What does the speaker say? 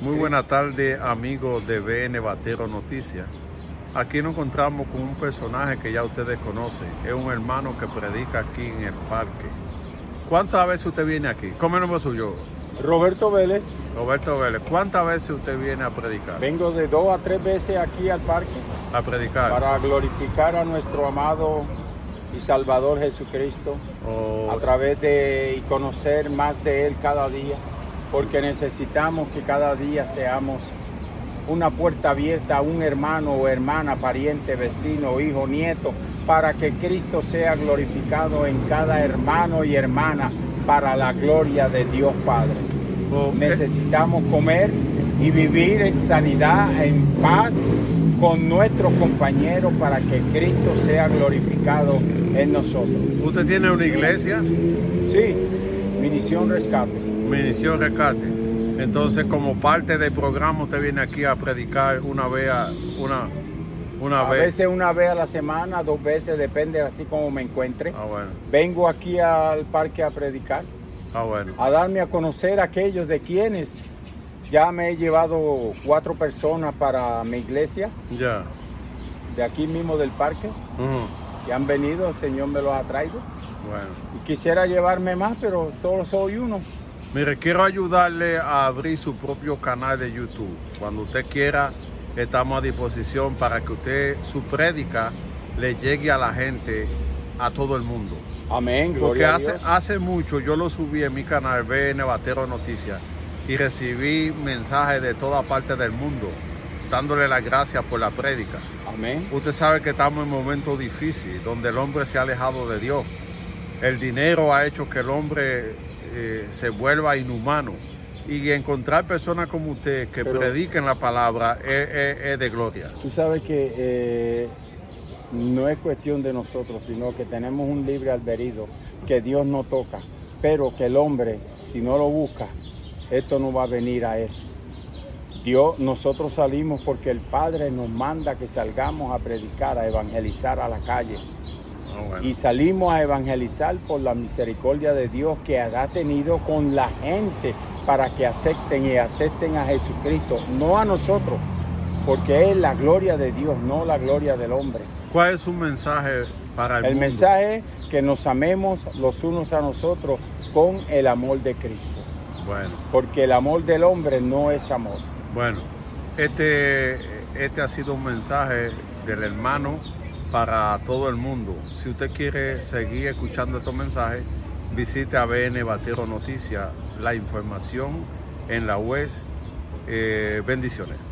Muy buena tarde, amigos de BN Batero Noticias. Aquí nos encontramos con un personaje que ya ustedes conocen. Es un hermano que predica aquí en el parque. ¿Cuántas veces usted viene aquí? ¿Cómo es el nombre suyo? Roberto Vélez, Roberto Vélez. ¿Cuántas veces usted viene a predicar? vengo de dos a tres veces aquí al parque A predicar. para glorificar a nuestro amado y Salvador Jesucristo O- a través de y conocer más de Él cada día, porque necesitamos que cada día seamos una puerta abierta a un hermano o hermana, pariente, vecino, hijo, nieto, para que Cristo sea glorificado en cada hermano y hermana para la gloria de Dios Padre. Necesitamos comer y vivir en sanidad, en paz con nuestros compañeros para que Cristo sea glorificado en nosotros. ¿Usted tiene una iglesia? Sí, misión rescate. Misión Rescate. Entonces, como parte del programa, usted viene aquí a predicar una vez, a- una, una A vez. veces una vez a la semana, dos veces, depende así como me encuentre. Ah, bueno. Vengo aquí al parque a predicar, Ah, bueno. a darme a conocer a aquellos de quienes ya me he llevado cuatro personas para mi iglesia, Ya. de aquí mismo del parque, Ujú. que han venido, el Señor me los ha traído. Bueno. Y quisiera llevarme más, pero solo soy uno. Mire, quiero ayudarle a abrir su propio canal de YouTube. Cuando usted quiera, estamos a disposición para que usted, su prédica, le llegue a la gente, a todo el mundo. Amén, Porque gloria a hace, Dios. hace mucho yo lo subí en mi canal BN Batero Noticias y recibí mensajes de toda parte del mundo dándole las gracias por la prédica. Amén. Usted sabe que estamos en un momento difícil donde el hombre se ha alejado de Dios. El dinero ha hecho que el hombre eh, se vuelva inhumano. Y encontrar personas como usted que Pero- prediquen la palabra es, es- es de gloria. Tú sabes que eh, no es cuestión de nosotros, sino que tenemos un libre albedrío que Dios no toca, pero que el hombre, si no lo busca, esto no va a venir a él. Dios, nosotros salimos porque el Padre nos manda que salgamos a predicar, a evangelizar a la calle. Ah, bueno. Y salimos a evangelizar por la misericordia de Dios que ha tenido con la gente para que acepten y acepten a Jesucristo, no a nosotros, porque es la gloria de Dios, no la gloria del hombre. ¿Cuál es su mensaje para el, El mundo? mensaje es que nos amemos los unos a nosotros con el amor de Cristo, Bueno, porque el amor del hombre no es amor. bueno. Este, este ha sido un mensaje del hermano para todo el mundo. Si usted quiere seguir escuchando estos mensajes, visite a BN Batero Noticias, la información en la web. Eh, bendiciones.